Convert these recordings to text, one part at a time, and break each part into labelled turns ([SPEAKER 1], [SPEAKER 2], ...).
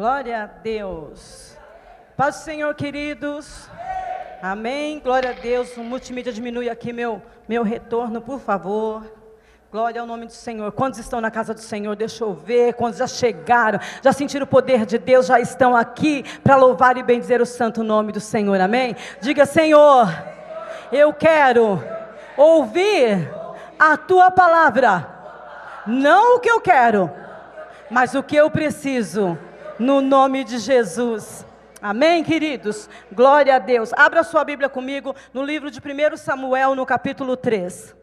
[SPEAKER 1] Glória a Deus. Paz do Senhor, queridos. Amém. Glória a Deus. O multimídia diminui aqui meu, meu retorno, por favor. Glória ao nome do Senhor. Quantos estão na casa do Senhor? Deixa eu ver. Quantos já chegaram, já sentiram o poder de Deus, já estão aqui para louvar e bendizer o santo nome do Senhor. Amém? Diga, Senhor, eu quero ouvir a tua palavra. Não o que eu quero, mas o que eu preciso. No nome de Jesus. Amém, queridos? Glória a Deus. Abra sua Bíblia comigo no livro de 1 Samuel, no capítulo 3.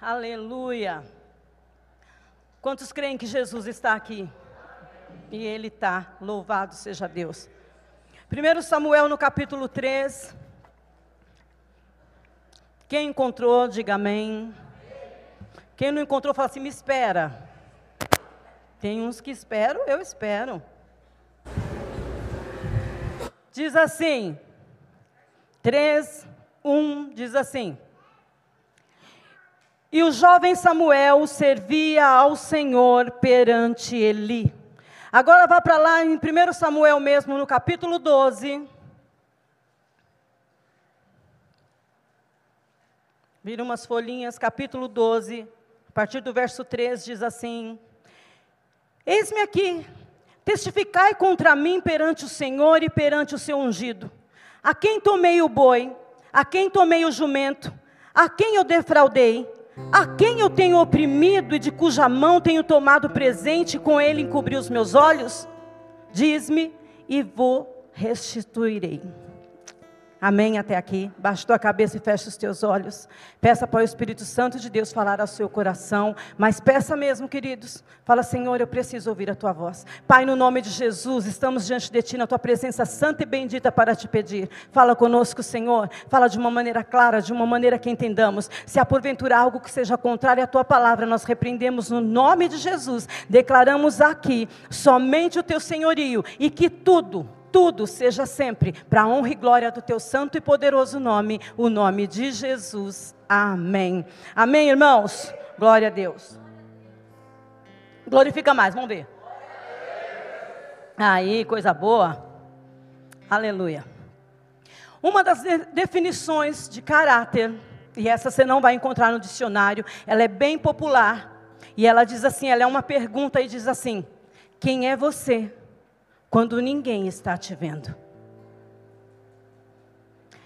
[SPEAKER 1] Aleluia. Quantos creem que Jesus está aqui? E Ele está. Louvado seja Deus. 1 Samuel, no capítulo 3. Quem encontrou, diga amém. Quem não encontrou, fala assim: me espera. Tem uns que esperam, eu espero. Diz assim, 3, 1, diz assim. E o jovem Samuel servia ao Senhor perante Eli. Agora vá para lá em 1 Samuel mesmo, no capítulo 12. Vira umas folhinhas, capítulo 12, a partir do verso 3 diz assim: Eis-me aqui, testificai contra mim perante o Senhor e perante o seu ungido. A quem tomei o boi, a quem tomei o jumento, a quem eu defraudei, a quem eu tenho oprimido e de cuja mão tenho tomado presente, com ele encobri os meus olhos? Diz-me e vou restituirei. Amém até aqui. Baixa tua cabeça e fecha os teus olhos. Peça para o Espírito Santo de Deus falar ao seu coração. Mas peça mesmo, queridos. Fala, Senhor, eu preciso ouvir a tua voz. Pai, no nome de Jesus, estamos diante de ti na tua presença santa e bendita para te pedir. Fala conosco, Senhor. Fala de uma maneira clara, de uma maneira que entendamos. Se há porventura algo que seja contrário à tua palavra, nós repreendemos no nome de Jesus. Declaramos aqui somente o teu senhorio e que tudo, tudo seja sempre para a honra e glória do teu santo e poderoso nome, o nome de Jesus. Amém. Amém, irmãos? Glória a Deus. Glorifica mais, vamos ver. Aí, coisa boa. Aleluia. Uma das de definições de caráter, e essa você não vai encontrar no dicionário, ela é bem popular. E ela diz assim: ela é uma pergunta e diz assim: Quem é você? Quando ninguém está te vendo?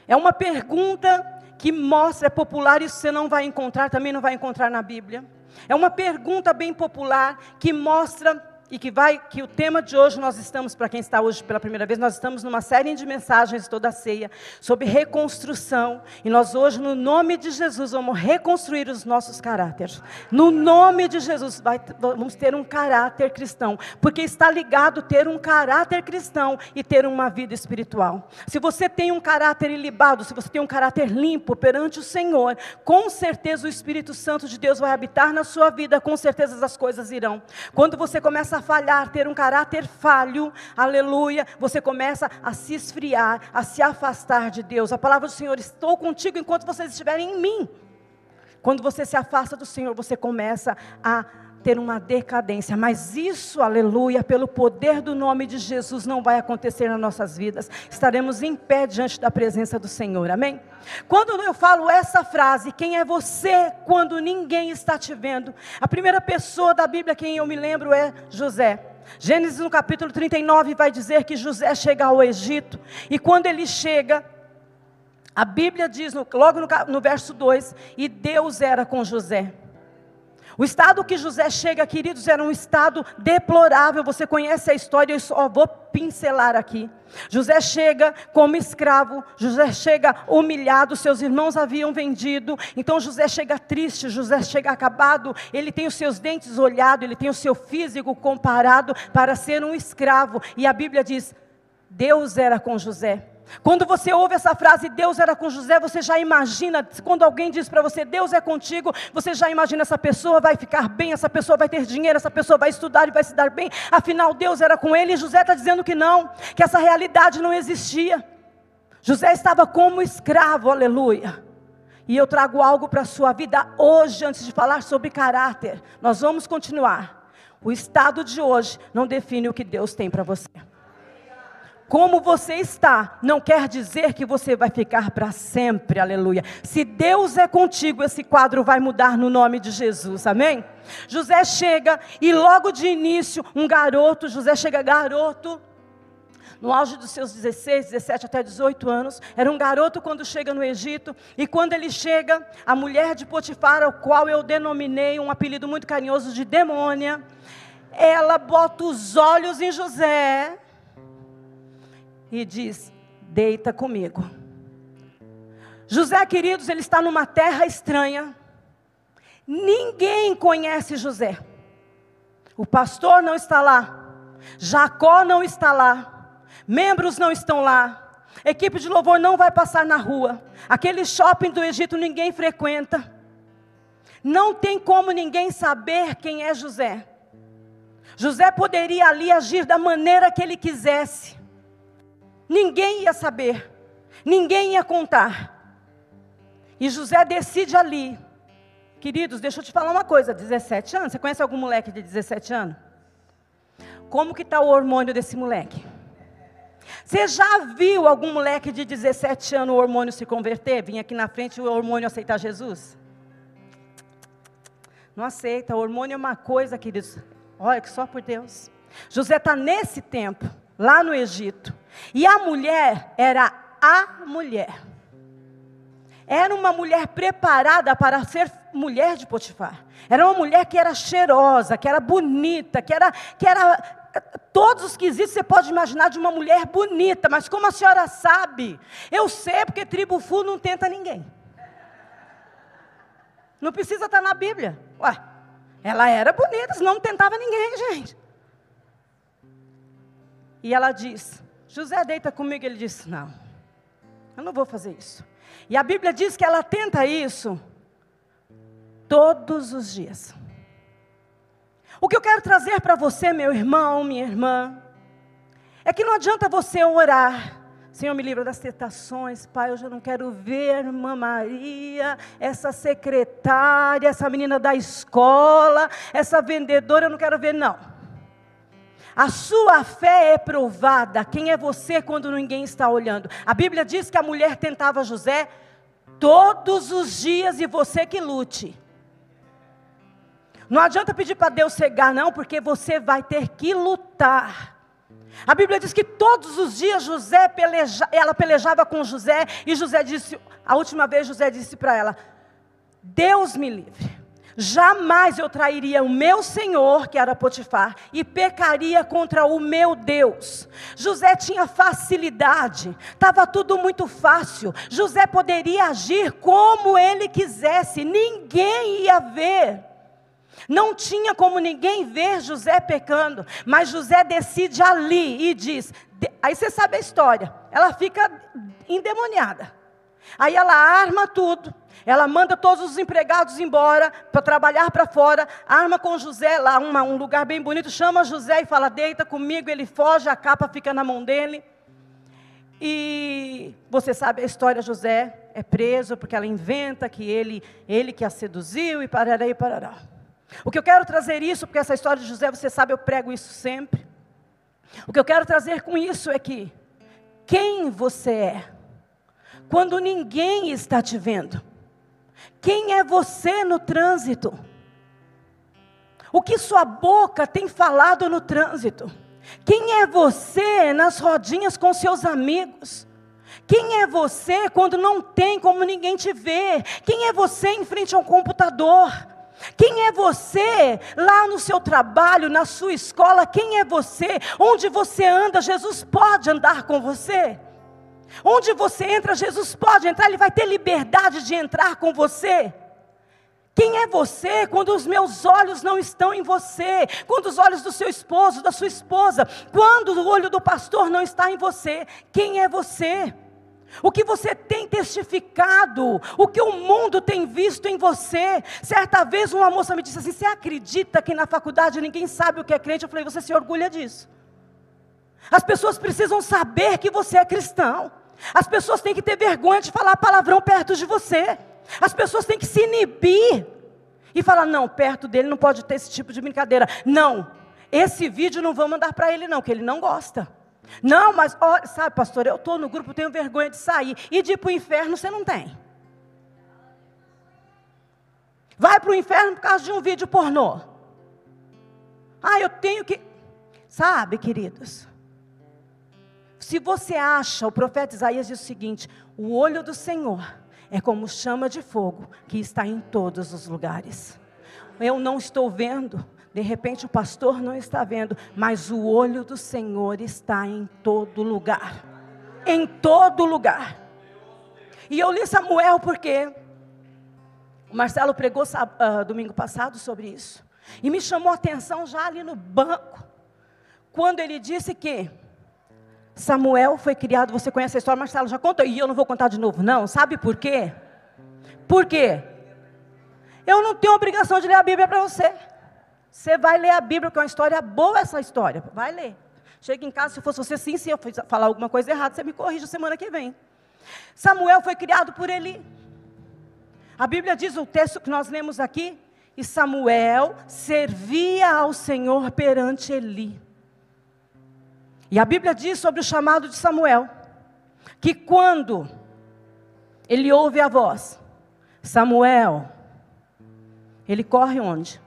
[SPEAKER 1] É uma pergunta que mostra, é popular, isso você não vai encontrar, também não vai encontrar na Bíblia. É uma pergunta bem popular que mostra e que vai, que o tema de hoje nós estamos, para quem está hoje pela primeira vez, nós estamos numa série de mensagens toda a ceia sobre reconstrução. E nós hoje, no nome de Jesus, vamos reconstruir os nossos caráteres. No nome de Jesus, vai, vamos ter um caráter cristão, porque está ligado ter um caráter cristão e ter uma vida espiritual. Se você tem um caráter ilibado, se você tem um caráter limpo perante o Senhor, com certeza o Espírito Santo de Deus vai habitar na sua vida, com certeza as coisas irão. Quando você começa a falhar, ter um caráter falho, aleluia, você começa a se esfriar, a se afastar de Deus. A palavra do Senhor, estou contigo enquanto vocês estiverem em mim. Quando você se afasta do Senhor, você começa a ter uma decadência, mas isso, aleluia, pelo poder do nome de Jesus, não vai acontecer nas nossas vidas. Estaremos em pé diante da presença do Senhor, amém? Quando eu falo essa frase, quem é você quando ninguém está te vendo? A primeira pessoa da Bíblia, quem eu me lembro, é José. Gênesis no capítulo 39 vai dizer que José chega ao Egito, e quando ele chega, a Bíblia diz, logo no, verso 2, e Deus era com José. O estado que José chega, queridos, era um estado deplorável. Você conhece a história, eu só vou pincelar aqui. José chega como escravo, José chega humilhado, seus irmãos haviam vendido, então José chega triste, José chega acabado, ele tem os seus dentes olhados, ele tem o seu físico comparado para ser um escravo, e a Bíblia diz: Deus era com José. Quando você ouve essa frase, Deus era com José, você já imagina, quando alguém diz para você, Deus é contigo, você já imagina essa pessoa vai ficar bem, essa pessoa vai ter dinheiro, essa pessoa vai estudar e vai se dar bem. Afinal, Deus era com ele e José está dizendo que não, que essa realidade não existia. José estava como escravo, aleluia. E eu trago algo para a sua vida hoje, antes de falar sobre caráter. Nós vamos continuar. O estado de hoje não define o que Deus tem para você. Como você está, não quer dizer que você vai ficar para sempre, aleluia. Se Deus é contigo, esse quadro vai mudar no nome de Jesus, amém? José chega e logo de início, um garoto, José chega garoto, no auge dos seus 16, 17 até 18 anos, era um garoto quando chega no Egito, e quando ele chega, a mulher de Potifar, ao qual eu denominei um apelido muito carinhoso de demônia, ela bota os olhos em José e diz: Deita comigo. José, queridos, ele está numa terra estranha. Ninguém conhece José. O pastor não está lá. Jacó não está lá. Membros não estão lá. Equipe de louvor não vai passar na rua. Aquele shopping do Egito ninguém frequenta. Não tem como ninguém saber quem é José. José poderia ali agir da maneira que ele quisesse. Ninguém ia saber, ninguém ia contar. E José decide ali. Queridos, deixa eu te falar uma coisa: 17 anos. Você conhece algum moleque de 17 anos? Como que está o hormônio desse moleque? Você já viu algum moleque de 17 anos o hormônio se converter? Vim aqui na frente e o hormônio aceitar Jesus? Não aceita. O hormônio é uma coisa, queridos. Olha, que só por Deus. José está nesse tempo lá no Egito. E a mulher era a mulher. Era uma mulher preparada para ser mulher de Potifar. Era uma mulher que era cheirosa, que era bonita, que era, que era todos os quesitos você pode imaginar de uma mulher bonita, mas como a senhora sabe? Eu sei porque tribo fu não tenta ninguém. Não precisa estar na Bíblia. Ué, ela era bonita, senão não tentava ninguém, gente. E ela diz: José, deita comigo. Ele disse: Não, eu não vou fazer isso. E a Bíblia diz que ela tenta isso todos os dias. O que eu quero trazer para você, meu irmão, minha irmã, é que não adianta você orar. Senhor, me livra das tentações, Pai. Eu já não quero ver irmã Maria, essa secretária, essa menina da escola, essa vendedora, eu não quero ver, não. A sua fé é provada. Quem é você quando ninguém está olhando? A Bíblia diz que a mulher tentava José todos os dias e você que lute. Não adianta pedir para Deus cegar, não, porque você vai ter que lutar. A Bíblia diz que todos os dias José peleja, ela pelejava com José, e José disse, a última vez José disse para ela: Deus me livre. Jamais eu trairia o meu senhor, que era Potifar, e pecaria contra o meu Deus. José tinha facilidade, estava tudo muito fácil. José poderia agir como ele quisesse, ninguém ia ver. Não tinha como ninguém ver José pecando, mas José decide ali e diz: aí você sabe a história, ela fica endemoniada. Aí ela arma tudo, ela manda todos os empregados embora para trabalhar para fora, arma com José lá, uma, um lugar bem bonito, chama José e fala: deita comigo. Ele foge, a capa fica na mão dele. E você sabe a história: José é preso porque ela inventa que ele, ele que a seduziu e parará e parará. O que eu quero trazer isso, porque essa história de José, você sabe, eu prego isso sempre. O que eu quero trazer com isso é que quem você é, quando ninguém está te vendo, quem é você no trânsito? O que sua boca tem falado no trânsito? Quem é você nas rodinhas com seus amigos? Quem é você quando não tem como ninguém te ver? Quem é você em frente ao computador? Quem é você lá no seu trabalho, na sua escola? Quem é você? Onde você anda? Jesus pode andar com você. Onde você entra, Jesus pode entrar, Ele vai ter liberdade de entrar com você. Quem é você quando os meus olhos não estão em você? Quando os olhos do seu esposo, da sua esposa, quando o olho do pastor não está em você? Quem é você? O que você tem testificado, o que o mundo tem visto em você. Certa vez uma moça me disse assim: Você acredita que na faculdade ninguém sabe o que é crente? Eu falei: Você se orgulha disso? As pessoas precisam saber que você é cristão. As pessoas têm que ter vergonha de falar palavrão perto de você. As pessoas têm que se inibir. E fala: não, perto dele não pode ter esse tipo de brincadeira. Não, esse vídeo não vou mandar para ele, não, que ele não gosta. Não, mas, ó, sabe, pastor, eu estou no grupo, tenho vergonha de sair. E de ir para o inferno você não tem. Vai para o inferno por causa de um vídeo pornô. Ah, eu tenho que. Sabe, queridos? Se você acha, o profeta Isaías diz o seguinte: o olho do Senhor é como chama de fogo que está em todos os lugares. Eu não estou vendo, de repente o pastor não está vendo, mas o olho do Senhor está em todo lugar. Em todo lugar. E eu li Samuel porque o Marcelo pregou uh, domingo passado sobre isso. E me chamou a atenção já ali no banco, quando ele disse que Samuel foi criado, você conhece a história, Marcelo já contou, e eu não vou contar de novo, não. Sabe por quê? Por quê? Eu não tenho obrigação de ler a Bíblia para você. Você vai ler a Bíblia, que é uma história boa essa história. Vai ler. Chega em casa, se fosse você sim, se eu falar alguma coisa errada, você me corrige semana que vem. Samuel foi criado por Eli. A Bíblia diz o texto que nós lemos aqui, e Samuel servia ao Senhor perante Eli. E a Bíblia diz sobre o chamado de Samuel, que quando ele ouve a voz, Samuel, ele corre onde?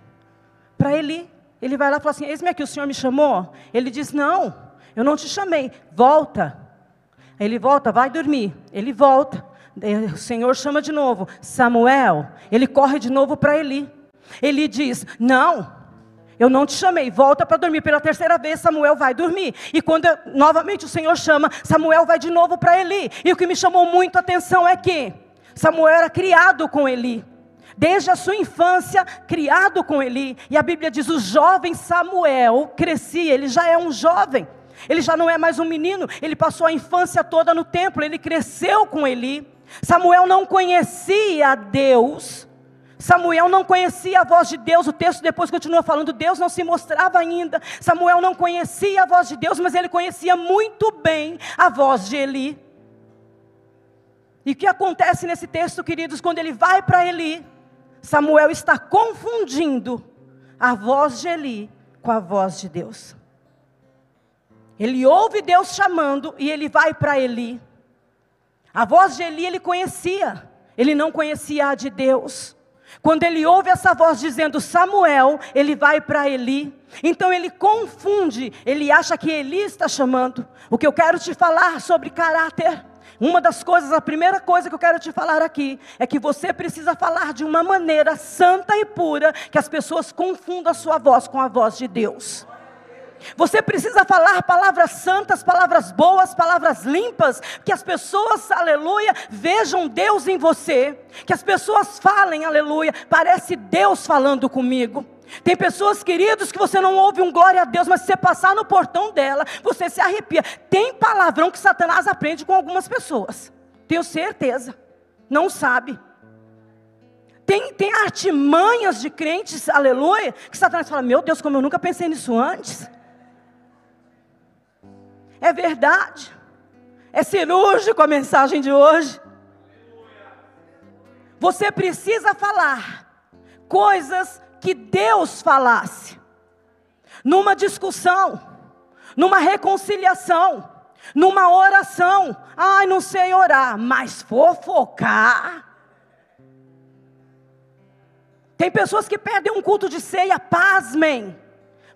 [SPEAKER 1] Para Eli. Ele vai lá e fala assim: Eis-me aqui, o Senhor me chamou? Ele diz: Não, eu não te chamei, volta. Ele volta, vai dormir. Ele volta. O Senhor chama de novo, Samuel. Ele corre de novo para Eli. Ele diz: Não, eu não te chamei, volta para dormir. Pela terceira vez, Samuel vai dormir. E quando novamente o Senhor chama, Samuel vai de novo para Eli. E o que me chamou muito a atenção é que Samuel era criado com Eli. Desde a sua infância, criado com Eli. E a Bíblia diz: o jovem Samuel crescia, ele já é um jovem. Ele já não é mais um menino, ele passou a infância toda no templo, ele cresceu com Eli. Samuel não conhecia Deus, Samuel não conhecia a voz de Deus, o texto depois continua falando, Deus não se mostrava ainda. Samuel não conhecia a voz de Deus, mas ele conhecia muito bem a voz de Eli. E o que acontece nesse texto, queridos, quando ele vai para Eli? Samuel está confundindo a voz de Eli com a voz de Deus. Ele ouve Deus chamando e ele vai para Eli. A voz de Eli ele conhecia, ele não conhecia a de Deus. Quando ele ouve essa voz dizendo Samuel, ele vai para Eli. Então ele confunde, ele acha que Eli está chamando. O que eu quero te falar sobre caráter. Uma das coisas, a primeira coisa que eu quero te falar aqui é que você precisa falar de uma maneira santa e pura que as pessoas confundam a sua voz com a voz de Deus. Você precisa falar palavras santas, palavras boas, palavras limpas, que as pessoas, aleluia, vejam Deus em você, que as pessoas falem, aleluia, parece Deus falando comigo. Tem pessoas, queridos, que você não ouve um glória a Deus, mas se você passar no portão dela, você se arrepia. Tem palavrão que Satanás aprende com algumas pessoas, tenho certeza, não sabe. Tem, tem artimanhas de crentes, aleluia, que Satanás fala: Meu Deus, como eu nunca pensei nisso antes. É verdade. É cirúrgico a mensagem de hoje. Você precisa falar coisas que Deus falasse. Numa discussão, numa reconciliação, numa oração. Ai, não sei orar, mas fofocar. Tem pessoas que perdem um culto de ceia, pasmem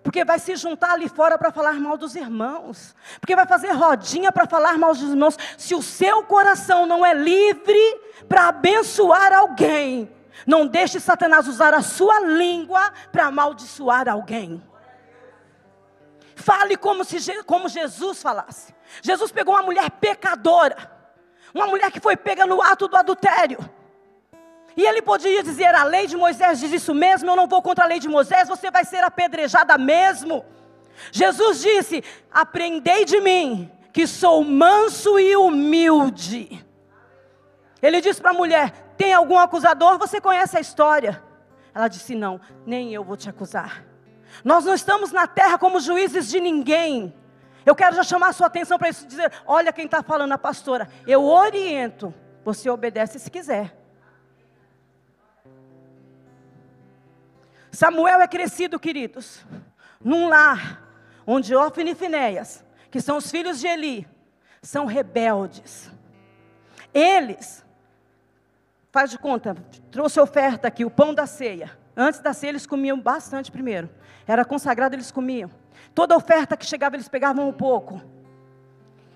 [SPEAKER 1] porque vai se juntar ali fora para falar mal dos irmãos, porque vai fazer rodinha para falar mal dos irmãos. Se o seu coração não é livre para abençoar alguém, não deixe Satanás usar a sua língua para amaldiçoar alguém. Fale como, se, como Jesus falasse. Jesus pegou uma mulher pecadora, uma mulher que foi pega no ato do adultério. E ele podia dizer: a lei de Moisés diz isso mesmo, eu não vou contra a lei de Moisés, você vai ser apedrejada mesmo. Jesus disse: Aprendei de mim, que sou manso e humilde. Ele disse para a mulher: Tem algum acusador? Você conhece a história? Ela disse: Não, nem eu vou te acusar. Nós não estamos na terra como juízes de ninguém. Eu quero já chamar a sua atenção para isso, dizer: Olha quem está falando, a pastora. Eu oriento, você obedece se quiser. Samuel é crescido, queridos, num lar onde Ofni e Finéias, que são os filhos de Eli, são rebeldes. Eles, faz de conta, trouxe oferta aqui, o pão da ceia. Antes da ceia eles comiam bastante primeiro. Era consagrado, eles comiam. Toda oferta que chegava, eles pegavam um pouco.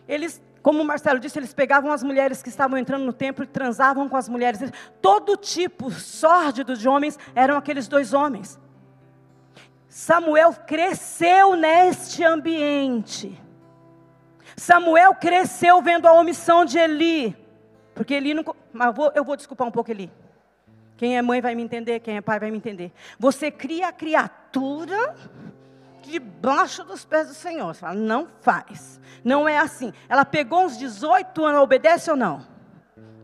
[SPEAKER 1] Eles, como o Marcelo disse, eles pegavam as mulheres que estavam entrando no templo e transavam com as mulheres. Todo tipo sórdido de homens eram aqueles dois homens. Samuel cresceu neste ambiente. Samuel cresceu vendo a omissão de Eli. Porque Eli não. Mas vou, eu vou desculpar um pouco Eli. Quem é mãe vai me entender, quem é pai vai me entender. Você cria a criatura debaixo dos pés do Senhor. Você fala, não faz. Não é assim. Ela pegou uns 18 anos, obedece ou não?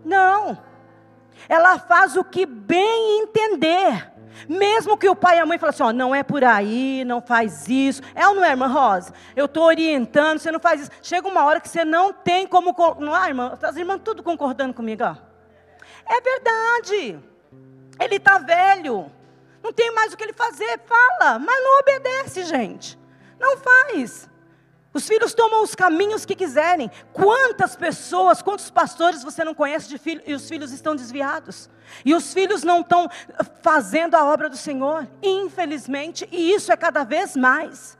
[SPEAKER 1] Não. Ela faz o que bem entender. Mesmo que o pai e a mãe falem assim, ó, não é por aí, não faz isso. É ou não é, irmã Rosa? Eu estou orientando, você não faz isso. Chega uma hora que você não tem como. Não é, irmã? As irmãs tudo concordando comigo, ó. É verdade. Ele está velho. Não tem mais o que ele fazer. Fala, mas não obedece, gente. Não faz. Os filhos tomam os caminhos que quiserem. Quantas pessoas, quantos pastores você não conhece de filho e os filhos estão desviados? E os filhos não estão fazendo a obra do Senhor, infelizmente, e isso é cada vez mais.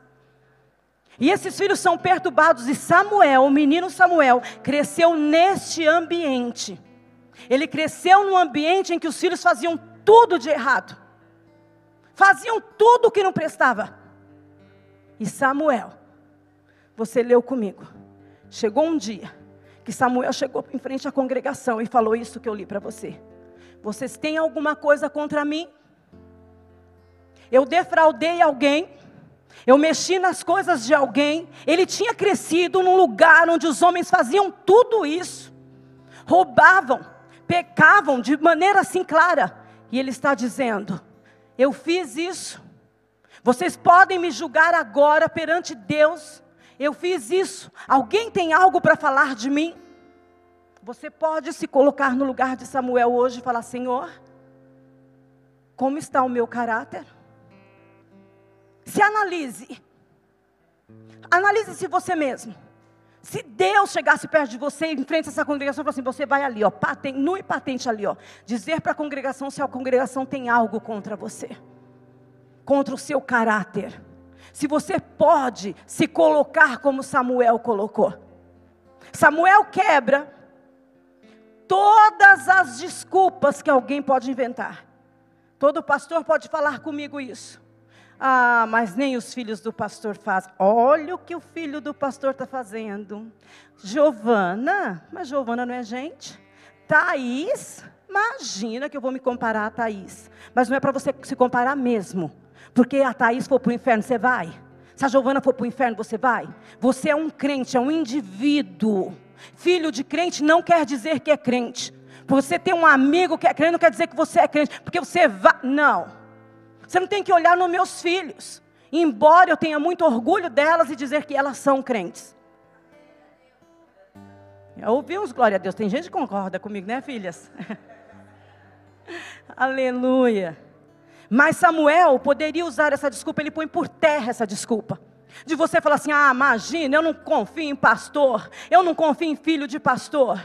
[SPEAKER 1] E esses filhos são perturbados, e Samuel, o menino Samuel, cresceu neste ambiente. Ele cresceu num ambiente em que os filhos faziam tudo de errado, faziam tudo que não prestava. E Samuel, você leu comigo. Chegou um dia que Samuel chegou em frente à congregação e falou isso que eu li para você. Vocês têm alguma coisa contra mim? Eu defraudei alguém. Eu mexi nas coisas de alguém. Ele tinha crescido num lugar onde os homens faziam tudo isso. Roubavam, pecavam de maneira assim clara. E ele está dizendo: Eu fiz isso. Vocês podem me julgar agora perante Deus eu fiz isso. Alguém tem algo para falar de mim? Você pode se colocar no lugar de Samuel hoje e falar: Senhor, como está o meu caráter? Se analise. Analise se você mesmo. Se Deus chegasse perto de você, em frente a essa congregação, e falasse assim: você vai ali, ó, patente, nu e patente ali, ó, dizer para a congregação se a congregação tem algo contra você, contra o seu caráter se você pode se colocar como Samuel colocou. Samuel quebra todas as desculpas que alguém pode inventar. Todo pastor pode falar comigo isso. Ah, mas nem os filhos do pastor fazem. Olha o que o filho do pastor está fazendo. Giovana, mas Giovana não é gente. Thaís, imagina que eu vou me comparar a Thaís. Mas não é para você se comparar mesmo. Porque a Thaís for para o inferno, você vai. Se a Giovana for para o inferno, você vai. Você é um crente, é um indivíduo. Filho de crente não quer dizer que é crente. Você tem um amigo que é crente não quer dizer que você é crente. Porque você vai. Não. Você não tem que olhar nos meus filhos. Embora eu tenha muito orgulho delas e dizer que elas são crentes. Ouvimos, glória a Deus. Tem gente que concorda comigo, né, filhas? Aleluia. Mas Samuel poderia usar essa desculpa, ele põe por terra essa desculpa. De você falar assim: ah, imagina, eu não confio em pastor, eu não confio em filho de pastor.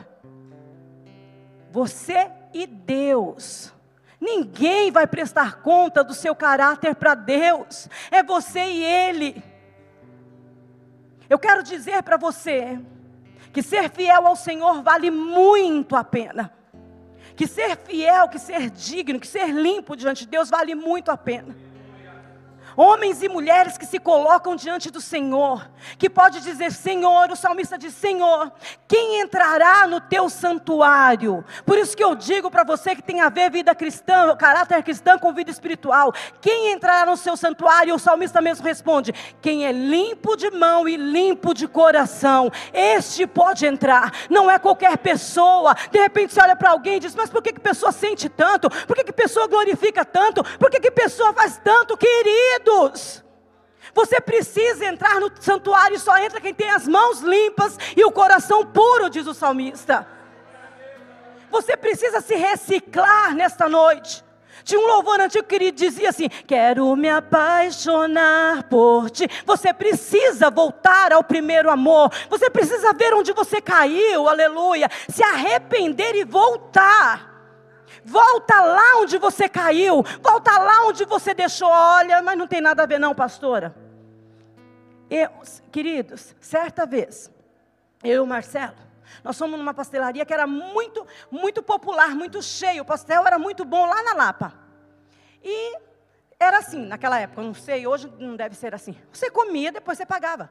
[SPEAKER 1] Você e Deus. Ninguém vai prestar conta do seu caráter para Deus, é você e Ele. Eu quero dizer para você que ser fiel ao Senhor vale muito a pena que ser fiel, que ser digno, que ser limpo diante de Deus vale muito a pena. Homens e mulheres que se colocam diante do Senhor, que pode dizer: Senhor, o salmista diz: Senhor, quem entrará no teu santuário? Por isso que eu digo para você que tem a ver vida cristã, caráter cristão com vida espiritual. Quem entrará no seu santuário? O salmista mesmo responde: Quem é limpo de mão e limpo de coração, este pode entrar. Não é qualquer pessoa. De repente você olha para alguém e diz: Mas por que que pessoa sente tanto? Por que que pessoa glorifica tanto? Por que que pessoa faz tanto, querido? Queridos. Você precisa entrar no santuário, só entra quem tem as mãos limpas e o coração puro, diz o salmista. Você precisa se reciclar nesta noite. Tinha um louvor antigo que dizia assim: Quero me apaixonar por ti. Você precisa voltar ao primeiro amor. Você precisa ver onde você caiu, aleluia. Se arrepender e voltar. Volta lá onde você caiu. Volta lá onde você deixou. Olha, mas não tem nada a ver, não, pastora. Eu, queridos, certa vez, eu e o Marcelo, nós fomos numa pastelaria que era muito, muito popular, muito cheio. O pastel era muito bom lá na Lapa. E era assim, naquela época, não sei, hoje não deve ser assim. Você comia, depois você pagava.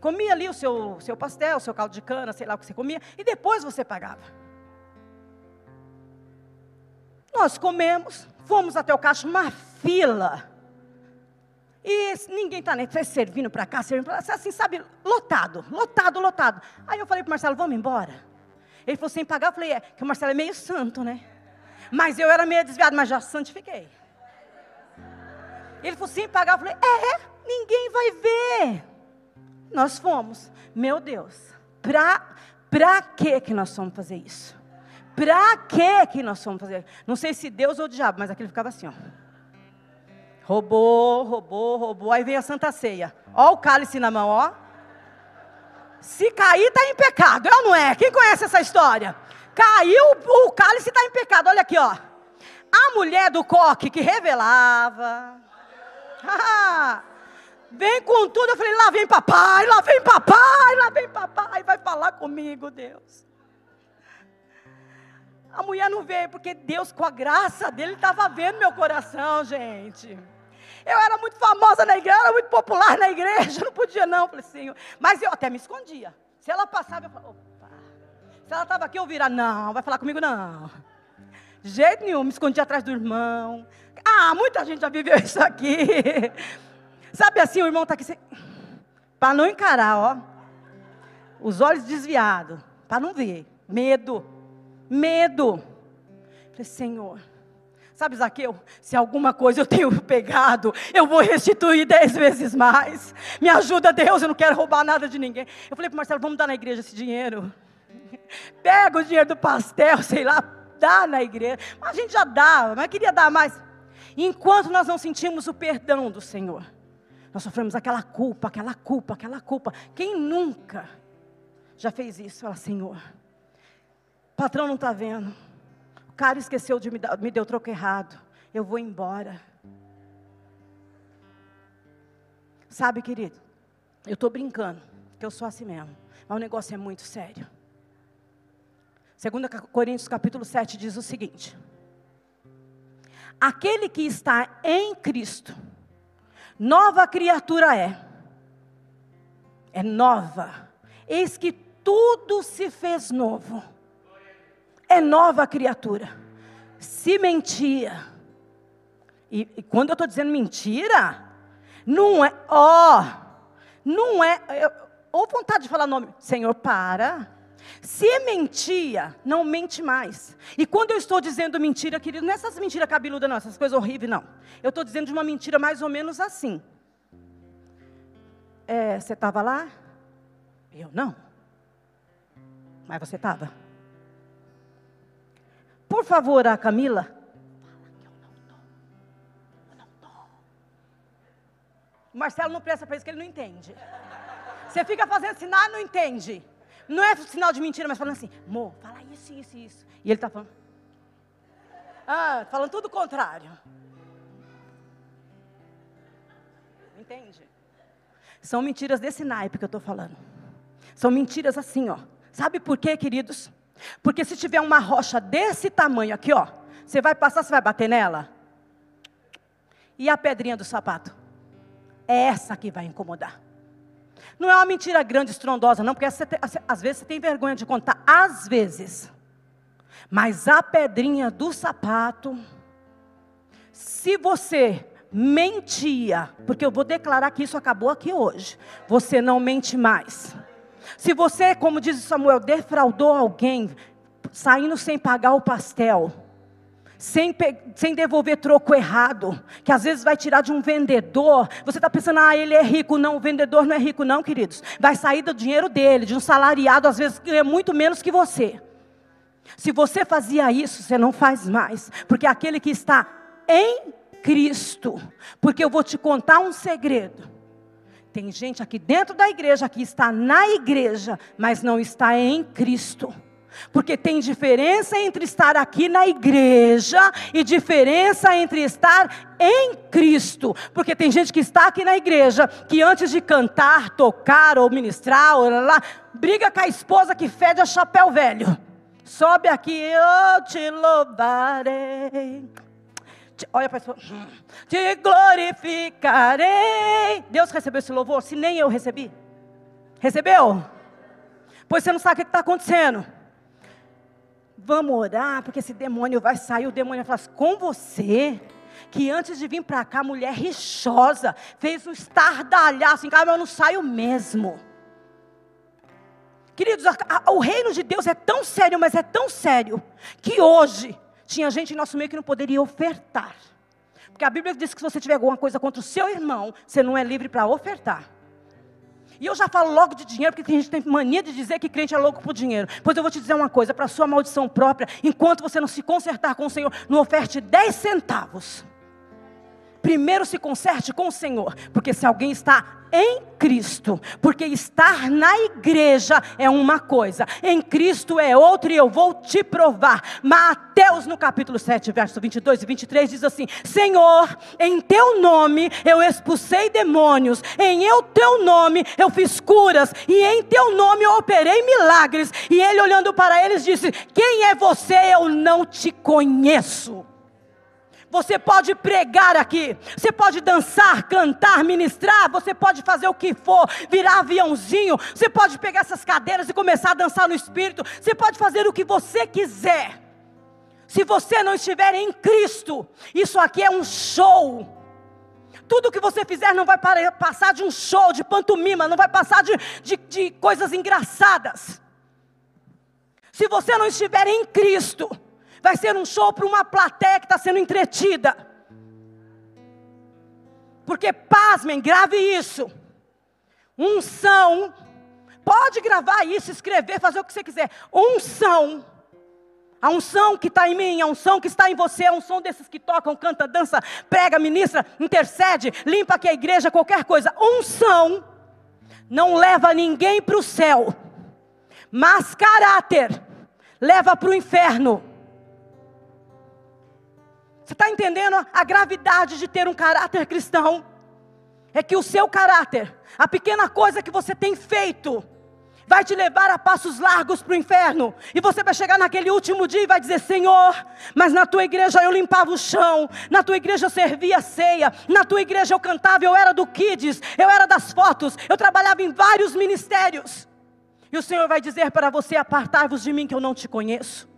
[SPEAKER 1] Comia ali o seu, seu pastel, o seu caldo de cana, sei lá o que você comia, e depois você pagava. Nós comemos, fomos até o caixa, uma fila. E ninguém está nem servindo para cá, servindo para lá, assim, sabe, lotado, lotado, lotado. Aí eu falei para o Marcelo, vamos embora. Ele falou, sem pagar, eu falei, é, que o Marcelo é meio santo, né? Mas eu era meio desviado, mas já santifiquei. Ele falou, sem pagar, eu falei, é, ninguém vai ver. Nós fomos, meu Deus, para pra que que nós fomos fazer isso? Pra que que nós fomos fazer? Não sei se Deus ou o diabo, mas aquele ficava assim, ó. Roubou, roubou, roubou. Aí vem a Santa Ceia. Ó o cálice na mão, ó. Se cair, está em pecado, é ou não é? Quem conhece essa história? Caiu, o cálice está em pecado. Olha aqui, ó. A mulher do coque que revelava. vem com tudo. Eu falei, lá vem papai, lá vem papai, lá vem papai. Vai falar comigo, Deus. A mulher não veio, porque Deus, com a graça dele, estava vendo meu coração, gente. Eu era muito famosa na igreja, era muito popular na igreja, não podia não, falei, Senhor. Mas eu até me escondia. Se ela passava, eu falava, opa. Se ela estava aqui, eu virar, não, vai falar comigo não. De jeito nenhum, me escondia atrás do irmão. Ah, muita gente já viveu isso aqui. Sabe assim, o irmão está aqui, para não encarar, ó. Os olhos desviados, para não ver. Medo, medo. Falei, Senhor, Sabe, Zaqueu, se alguma coisa eu tenho pegado, eu vou restituir dez vezes mais. Me ajuda, Deus, eu não quero roubar nada de ninguém. Eu falei para Marcelo, vamos dar na igreja esse dinheiro. Pega o dinheiro do pastel, sei lá, dá na igreja. Mas a gente já dava, mas queria dar mais. enquanto nós não sentimos o perdão do Senhor, nós sofremos aquela culpa, aquela culpa, aquela culpa. Quem nunca já fez isso? Fala, Senhor, patrão não está vendo o cara esqueceu de me dar, me deu troco errado. Eu vou embora. Sabe, querido, eu estou brincando, que eu sou assim mesmo. Mas o negócio é muito sério. 2 Coríntios capítulo 7 diz o seguinte: Aquele que está em Cristo, nova criatura é. É nova. Eis que tudo se fez novo é nova criatura. Se mentia, e, e quando eu estou dizendo mentira, não é, ó, não é, eu, ou vontade de falar nome, Senhor, para. Se mentia, não mente mais. E quando eu estou dizendo mentira, querido, não é essas mentiras cabeludas, não, essas coisas horríveis, não. Eu estou dizendo de uma mentira mais ou menos assim. É, você estava lá? Eu não. Mas você estava. Por favor, a Camila. O Marcelo não presta para isso que ele não entende. Você fica fazendo sinal não entende. Não é sinal de mentira, mas falando assim, amor, fala isso, isso, isso. E ele está falando. Ah, falando tudo o contrário. Entende? São mentiras desse naipe que eu estou falando. São mentiras assim, ó. Sabe por quê, queridos? Porque se tiver uma rocha desse tamanho aqui, ó, você vai passar, você vai bater nela? E a pedrinha do sapato? É essa que vai incomodar. Não é uma mentira grande, estrondosa, não, porque às vezes você tem vergonha de contar, às vezes. Mas a pedrinha do sapato, se você mentia, porque eu vou declarar que isso acabou aqui hoje, você não mente mais. Se você, como diz Samuel, defraudou alguém, saindo sem pagar o pastel, sem, sem devolver troco errado, que às vezes vai tirar de um vendedor, você está pensando, ah, ele é rico. Não, o vendedor não é rico, não, queridos. Vai sair do dinheiro dele, de um salariado, às vezes ganha muito menos que você. Se você fazia isso, você não faz mais, porque aquele que está em Cristo. Porque eu vou te contar um segredo. Tem gente aqui dentro da igreja que está na igreja, mas não está em Cristo. Porque tem diferença entre estar aqui na igreja e diferença entre estar em Cristo. Porque tem gente que está aqui na igreja que antes de cantar, tocar ou ministrar, ou lá, briga com a esposa que fede a chapéu velho. Sobe aqui, eu te louvarei. Olha a pessoa, te glorificarei. Deus recebeu esse louvor, se nem eu recebi. Recebeu? Pois você não sabe o que está acontecendo. Vamos orar, porque esse demônio vai sair. O demônio vai falar assim, com você, que antes de vir para cá, mulher rixosa, fez um estardalhar assim, cara, eu não saio mesmo. Queridos, a, a, o reino de Deus é tão sério, mas é tão sério, que hoje tinha gente em nosso meio que não poderia ofertar. Porque a Bíblia diz que se você tiver alguma coisa contra o seu irmão, você não é livre para ofertar. E eu já falo logo de dinheiro, porque a gente tem mania de dizer que crente é louco por dinheiro. Pois eu vou te dizer uma coisa: para sua maldição própria, enquanto você não se consertar com o Senhor, não oferte 10 centavos. Primeiro se conserte com o Senhor, porque se alguém está em Cristo, porque estar na igreja é uma coisa, em Cristo é outra, e eu vou te provar. Mateus, no capítulo 7, verso 22 e 23, diz assim: Senhor, em teu nome eu expulsei demônios, em eu teu nome eu fiz curas, e em teu nome eu operei milagres. E ele, olhando para eles, disse: Quem é você? Eu não te conheço. Você pode pregar aqui, você pode dançar, cantar, ministrar, você pode fazer o que for, virar aviãozinho, você pode pegar essas cadeiras e começar a dançar no espírito, você pode fazer o que você quiser. Se você não estiver em Cristo, isso aqui é um show. Tudo que você fizer não vai passar de um show, de pantomima, não vai passar de, de, de coisas engraçadas. Se você não estiver em Cristo, vai ser um show para uma plateia que está sendo entretida. Porque, pasmem, grave isso. Unção, pode gravar isso, escrever, fazer o que você quiser. Unção, a unção que está em mim, a unção que está em você, a unção desses que tocam, canta, dança, prega, ministra, intercede, limpa aqui a igreja, qualquer coisa. Unção não leva ninguém para o céu, mas caráter leva para o inferno. Você está entendendo a gravidade de ter um caráter cristão? É que o seu caráter, a pequena coisa que você tem feito, vai te levar a passos largos para o inferno. E você vai chegar naquele último dia e vai dizer: Senhor, mas na tua igreja eu limpava o chão, na tua igreja eu servia a ceia, na tua igreja eu cantava, eu era do Kids, eu era das fotos, eu trabalhava em vários ministérios. E o Senhor vai dizer para você: Apartai-vos de mim que eu não te conheço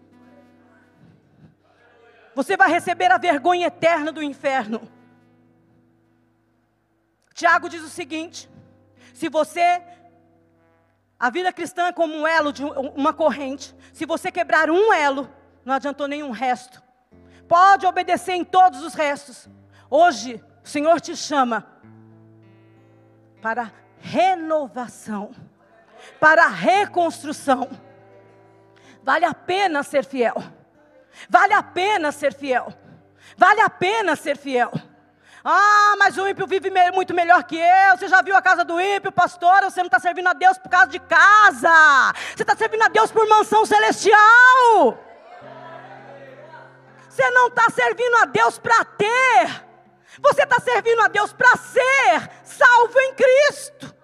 [SPEAKER 1] você vai receber a vergonha eterna do inferno. Tiago diz o seguinte: se você, a vida cristã é como um elo de uma corrente, se você quebrar um elo, não adiantou nenhum resto. Pode obedecer em todos os restos. Hoje, o Senhor te chama para renovação, para reconstrução. Vale a pena ser fiel. Vale a pena ser fiel. Vale a pena ser fiel. Ah, mas o ímpio vive muito melhor que eu. Você já viu a casa do ímpio, pastor? Você não está servindo a Deus por causa de casa. Você está servindo a Deus por mansão celestial. Você não está servindo a Deus para ter. Você está servindo a Deus para ser salvo em Cristo.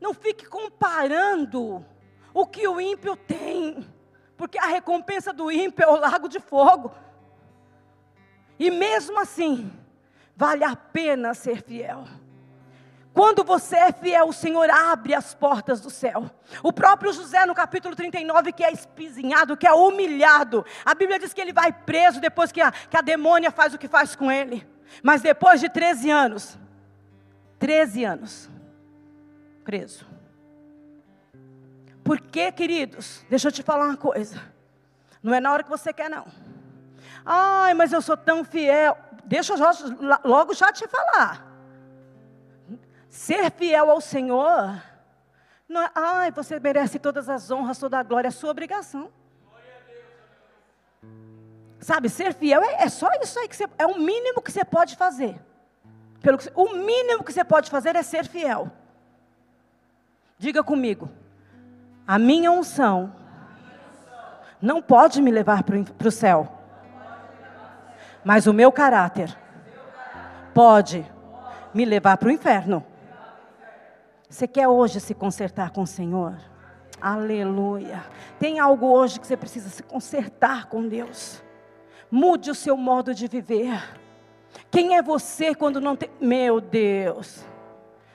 [SPEAKER 1] Não fique comparando o que o ímpio tem, porque a recompensa do ímpio é o lago de fogo. E mesmo assim, vale a pena ser fiel. Quando você é fiel, o Senhor abre as portas do céu. O próprio José, no capítulo 39, que é espizinhado, que é humilhado, a Bíblia diz que ele vai preso depois que a, que a demônia faz o que faz com ele. Mas depois de 13 anos, 13 anos, preso. Porque, queridos, deixa eu te falar uma coisa. Não é na hora que você quer, não. Ai, mas eu sou tão fiel. Deixa eu logo já te falar. Ser fiel ao Senhor, não é, ai, você merece todas as honras, toda a glória, é sua obrigação. Sabe, ser fiel é, é só isso aí que você, é o mínimo que você pode fazer. Pelo que, o mínimo que você pode fazer é ser fiel. Diga comigo. A minha unção não pode me levar para o céu. Mas o meu caráter pode me levar para o inferno. Você quer hoje se consertar com o Senhor? Aleluia. Tem algo hoje que você precisa se consertar com Deus. Mude o seu modo de viver. Quem é você quando não tem. Meu Deus.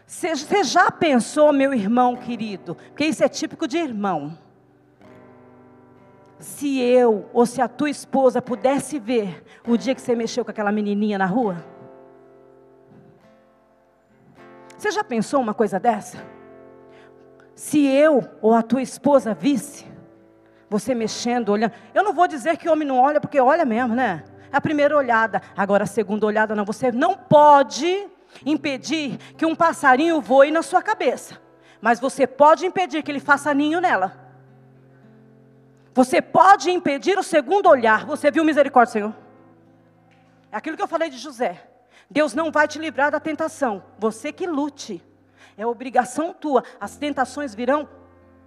[SPEAKER 1] Você já pensou, meu irmão querido? Porque isso é típico de irmão. Se eu ou se a tua esposa pudesse ver o dia que você mexeu com aquela menininha na rua? Você já pensou uma coisa dessa? Se eu ou a tua esposa visse você mexendo, olhando. Eu não vou dizer que homem não olha, porque olha mesmo, né? É a primeira olhada. Agora a segunda olhada não. Você não pode impedir que um passarinho voe na sua cabeça. Mas você pode impedir que ele faça ninho nela. Você pode impedir o segundo olhar. Você viu misericórdia, Senhor? É aquilo que eu falei de José. Deus não vai te livrar da tentação. Você que lute. É obrigação tua. As tentações virão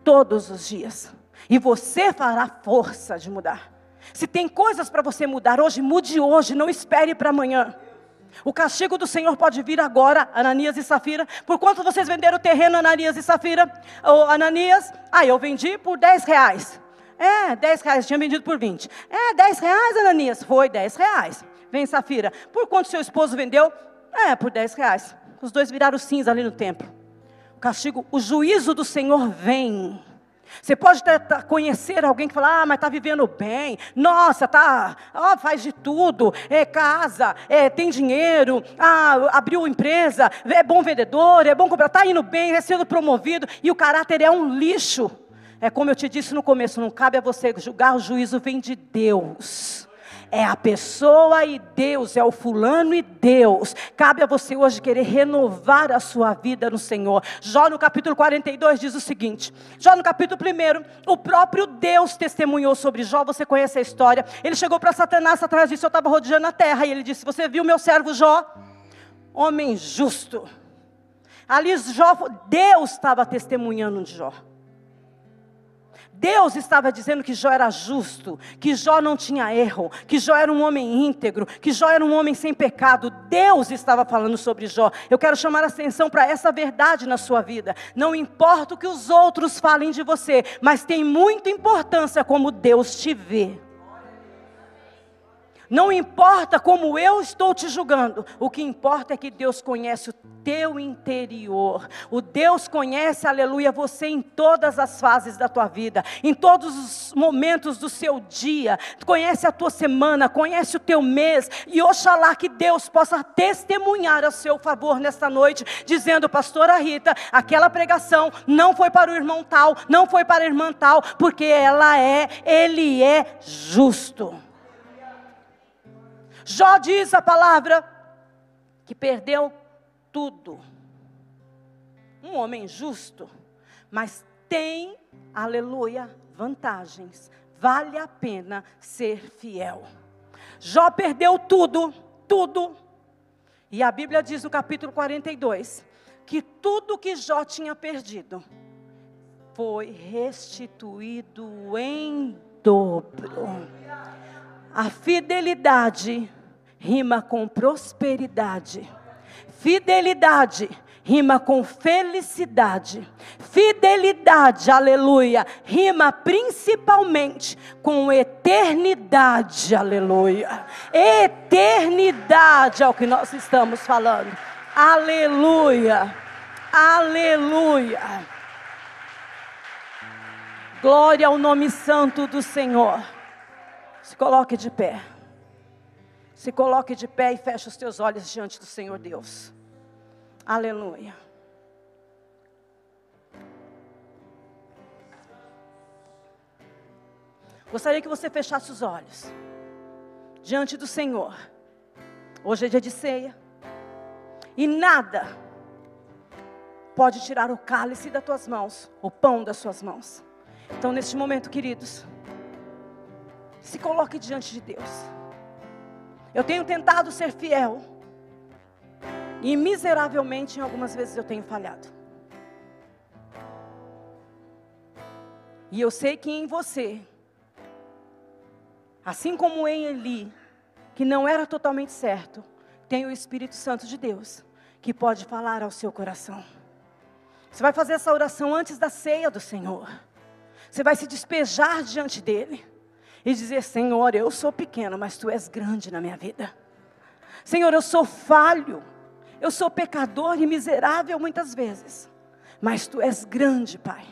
[SPEAKER 1] todos os dias. E você fará força de mudar. Se tem coisas para você mudar hoje, mude hoje, não espere para amanhã. O castigo do Senhor pode vir agora, Ananias e Safira. Por quanto vocês venderam o terreno, Ananias e Safira? Oh, Ananias, ah, eu vendi por 10 reais. É, 10 reais, tinha vendido por 20. É, 10 reais, Ananias? Foi 10 reais. Vem, Safira. Por quanto seu esposo vendeu? É, por 10 reais. Os dois viraram cinza ali no templo. O castigo, o juízo do Senhor vem. Você pode conhecer alguém que fala, ah, mas está vivendo bem, nossa, tá, ó, faz de tudo, é casa, é, tem dinheiro, ah, abriu empresa, é bom vendedor, é bom comprar, está indo bem, é sendo promovido, e o caráter é um lixo. É como eu te disse no começo, não cabe a você julgar, o juízo vem de Deus. É a pessoa e Deus, é o fulano e Deus. Cabe a você hoje querer renovar a sua vida no Senhor. Jó no capítulo 42 diz o seguinte: Jó no capítulo 1, o próprio Deus testemunhou sobre Jó, você conhece a história. Ele chegou para Satanás, Satanás disse: Eu estava rodeando a terra. E ele disse: Você viu meu servo Jó? Homem justo. Ali Jó, Deus estava testemunhando de Jó. Deus estava dizendo que Jó era justo, que Jó não tinha erro, que Jó era um homem íntegro, que Jó era um homem sem pecado. Deus estava falando sobre Jó. Eu quero chamar a atenção para essa verdade na sua vida. Não importa o que os outros falem de você, mas tem muita importância como Deus te vê. Não importa como eu estou te julgando, o que importa é que Deus conhece o teu interior. O Deus conhece, aleluia, você em todas as fases da tua vida, em todos os momentos do seu dia. Conhece a tua semana, conhece o teu mês. E oxalá que Deus possa testemunhar a seu favor nesta noite, dizendo, pastora Rita, aquela pregação não foi para o irmão tal, não foi para a irmã tal, porque ela é, ele é justo. Jó diz a palavra que perdeu tudo. Um homem justo, mas tem, aleluia, vantagens. Vale a pena ser fiel. Jó perdeu tudo, tudo. E a Bíblia diz no capítulo 42 que tudo que Jó tinha perdido foi restituído em dobro. A fidelidade rima com prosperidade. Fidelidade rima com felicidade. Fidelidade, aleluia, rima principalmente com eternidade, aleluia. Eternidade é o que nós estamos falando. Aleluia. Aleluia. Glória ao nome santo do Senhor. Se coloque de pé. Se coloque de pé e feche os teus olhos diante do Senhor Deus. Aleluia. Gostaria que você fechasse os olhos diante do Senhor. Hoje é dia de ceia. E nada pode tirar o cálice das tuas mãos, o pão das suas mãos. Então, neste momento, queridos, Se coloque diante de Deus. Eu tenho tentado ser fiel. E miseravelmente, em algumas vezes, eu tenho falhado. E eu sei que em você, assim como em Eli, que não era totalmente certo, tem o Espírito Santo de Deus, que pode falar ao seu coração. Você vai fazer essa oração antes da ceia do Senhor. Você vai se despejar diante dele e dizer: Senhor, eu sou pequeno, mas tu és grande na minha vida. Senhor, eu sou falho, eu sou pecador e miserável muitas vezes, mas tu és grande, Pai.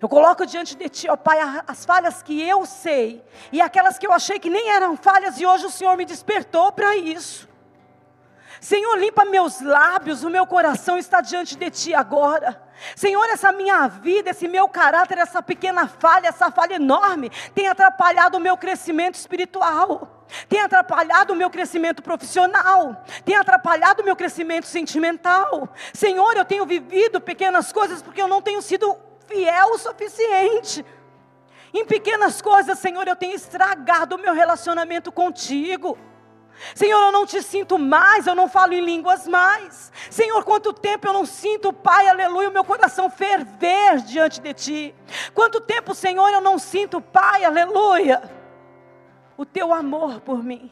[SPEAKER 1] Eu coloco diante de Ti, ó Pai, as falhas que eu sei e aquelas que eu achei que nem eram falhas e hoje o Senhor me despertou para isso. Senhor, limpa meus lábios, o meu coração está diante de Ti agora. Senhor, essa minha vida, esse meu caráter, essa pequena falha, essa falha enorme, tem atrapalhado o meu crescimento espiritual, tem atrapalhado o meu crescimento profissional, tem atrapalhado o meu crescimento sentimental. Senhor, eu tenho vivido pequenas coisas porque eu não tenho sido fiel o suficiente. Em pequenas coisas, Senhor, eu tenho estragado o meu relacionamento contigo. Senhor, eu não te sinto mais, eu não falo em línguas mais. Senhor, quanto tempo eu não sinto, Pai, aleluia, o meu coração ferver diante de Ti. Quanto tempo, Senhor, eu não sinto, Pai, aleluia, o Teu amor por mim.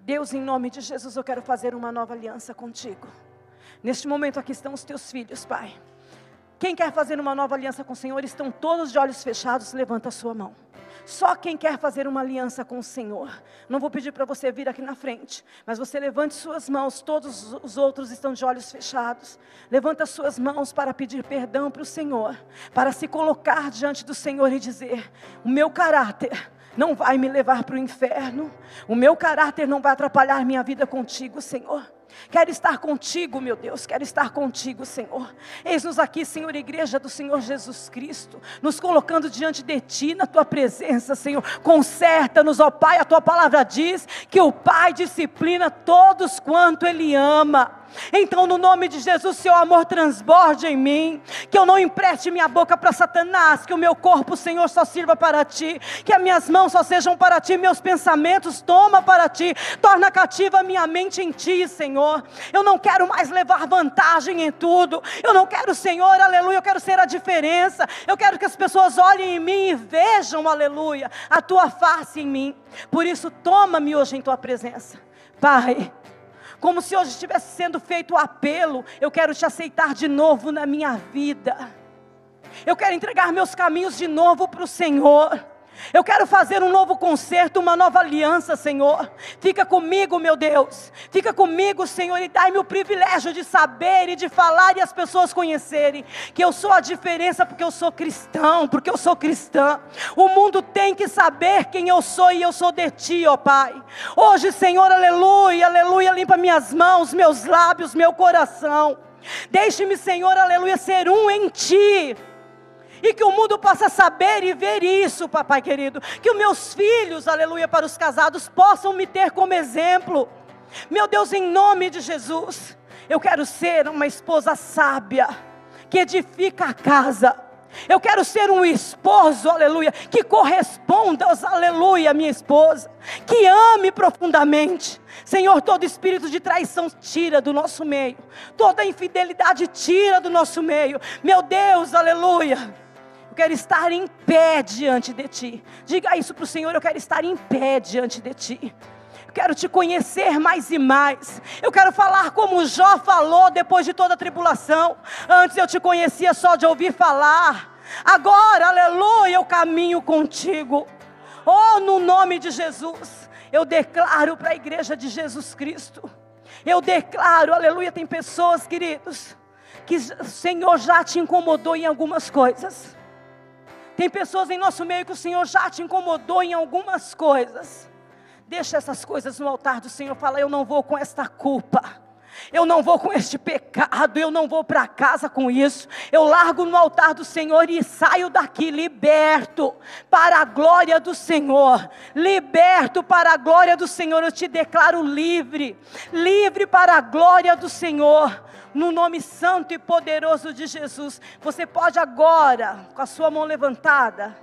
[SPEAKER 1] Deus, em nome de Jesus, eu quero fazer uma nova aliança contigo. Neste momento aqui estão os Teus filhos, Pai. Quem quer fazer uma nova aliança com o Senhor, estão todos de olhos fechados, levanta a sua mão. Só quem quer fazer uma aliança com o Senhor. Não vou pedir para você vir aqui na frente, mas você levante suas mãos, todos os outros estão de olhos fechados. Levanta suas mãos para pedir perdão para o Senhor, para se colocar diante do Senhor e dizer: O meu caráter não vai me levar para o inferno, o meu caráter não vai atrapalhar minha vida contigo, Senhor. Quero estar contigo, meu Deus, quero estar contigo, Senhor. Eis-nos aqui, Senhor, igreja do Senhor Jesus Cristo, nos colocando diante de Ti, na Tua presença, Senhor. Conserta-nos, ó Pai, a Tua palavra diz que o Pai disciplina todos quanto Ele ama. Então, no nome de Jesus, seu amor transborde em mim. Que eu não empreste minha boca para Satanás. Que o meu corpo, Senhor, só sirva para ti. Que as minhas mãos só sejam para ti. Meus pensamentos, toma para ti. Torna cativa a minha mente em ti, Senhor. Eu não quero mais levar vantagem em tudo. Eu não quero, Senhor, aleluia. Eu quero ser a diferença. Eu quero que as pessoas olhem em mim e vejam, aleluia, a tua face em mim. Por isso, toma-me hoje em tua presença. Pai como se hoje estivesse sendo feito o apelo: eu quero te aceitar de novo na minha vida. Eu quero entregar meus caminhos de novo para o Senhor. Eu quero fazer um novo concerto, uma nova aliança, Senhor. Fica comigo, meu Deus. Fica comigo, Senhor, e dai-me o privilégio de saber e de falar e as pessoas conhecerem que eu sou a diferença porque eu sou cristão, porque eu sou cristã. O mundo tem que saber quem eu sou e eu sou de ti, ó Pai. Hoje, Senhor, aleluia, aleluia, limpa minhas mãos, meus lábios, meu coração. Deixe-me, Senhor, aleluia, ser um em ti e que o mundo possa saber e ver isso, papai querido. Que os meus filhos, aleluia, para os casados, possam me ter como exemplo. Meu Deus, em nome de Jesus, eu quero ser uma esposa sábia, que edifica a casa. Eu quero ser um esposo, aleluia, que corresponda aleluia, minha esposa, que ame profundamente. Senhor, todo espírito de traição tira do nosso meio, toda infidelidade tira do nosso meio. Meu Deus, aleluia. Eu quero estar em pé diante de Ti. Diga isso para o Senhor: eu quero estar em pé diante de Ti. Eu quero te conhecer mais e mais. Eu quero falar como Jó falou depois de toda a tribulação. Antes eu te conhecia só de ouvir falar. Agora, aleluia, eu caminho contigo. Oh, no nome de Jesus, eu declaro para a igreja de Jesus Cristo. Eu declaro, aleluia, tem pessoas, queridos, que o Senhor já te incomodou em algumas coisas. Tem pessoas em nosso meio que o Senhor já te incomodou em algumas coisas. Deixa essas coisas no altar do Senhor. Fala, eu não vou com esta culpa. Eu não vou com este pecado, eu não vou para casa com isso. Eu largo no altar do Senhor e saio daqui liberto para a glória do Senhor. Liberto para a glória do Senhor, eu te declaro livre. Livre para a glória do Senhor no nome santo e poderoso de Jesus. Você pode agora, com a sua mão levantada,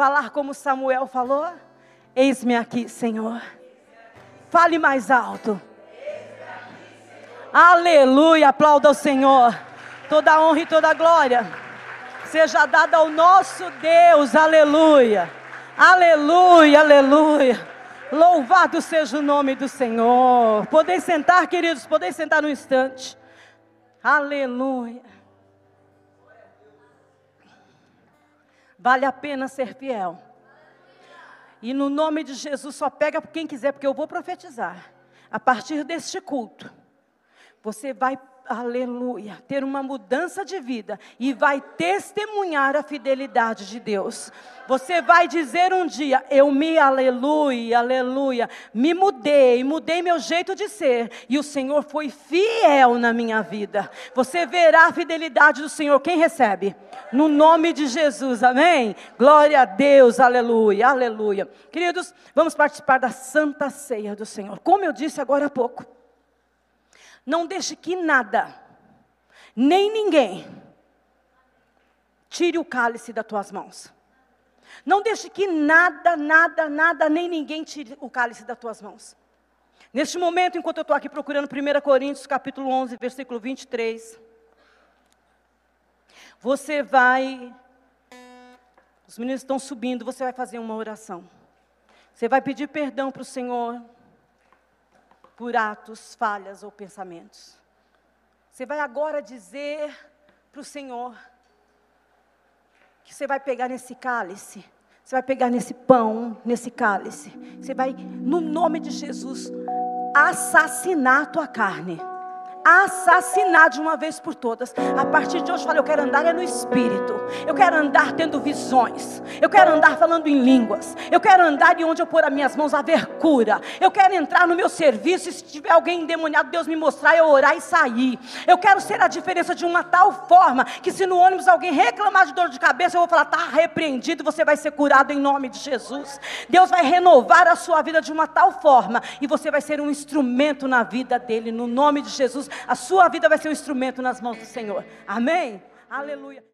[SPEAKER 1] Falar como Samuel falou? Eis-me aqui, Senhor. Fale mais alto. Aleluia, aplauda o Senhor. Toda honra e toda glória seja dada ao nosso Deus. Aleluia. Aleluia, aleluia. Louvado seja o nome do Senhor. Podem sentar, queridos, podem sentar no instante. Aleluia. Vale a pena ser fiel. E no nome de Jesus, só pega quem quiser, porque eu vou profetizar. A partir deste culto, você vai aleluia, ter uma mudança de vida e vai testemunhar a fidelidade de Deus. Você vai dizer um dia: Eu me, aleluia, aleluia, me mudei, mudei meu jeito de ser e o Senhor foi fiel na minha vida. Você verá a fidelidade do Senhor. Quem recebe? No nome de Jesus, amém? Glória a Deus, aleluia, aleluia. Queridos, vamos participar da santa ceia do Senhor. Como eu disse agora há pouco. Não deixe que nada, nem ninguém, tire o cálice das tuas mãos. Não deixe que nada, nada, nada, nem ninguém tire o cálice das tuas mãos. Neste momento, enquanto eu estou aqui procurando 1 Coríntios, capítulo 11, versículo 23, você vai, os meninos estão subindo, você vai fazer uma oração. Você vai pedir perdão para o Senhor por atos, falhas ou pensamentos. Você vai agora dizer para o Senhor que você vai pegar nesse cálice, você vai pegar nesse pão, nesse cálice, você vai, no nome de Jesus, assassinar a tua carne assassinar de uma vez por todas. A partir de hoje, eu falei, eu quero andar é no Espírito. Eu quero andar tendo visões. Eu quero andar falando em línguas. Eu quero andar e onde eu pôr as minhas mãos haver cura. Eu quero entrar no meu serviço e se tiver alguém endemoniado, Deus me mostrar, eu orar e sair. Eu quero ser a diferença de uma tal forma que se no ônibus alguém reclamar de dor de cabeça, eu vou falar, está repreendido, você vai ser curado em nome de Jesus. Deus vai renovar a sua vida de uma tal forma e você vai ser um instrumento na vida dele, no nome de Jesus a sua vida vai ser um instrumento nas mãos do Senhor. Amém? Aleluia.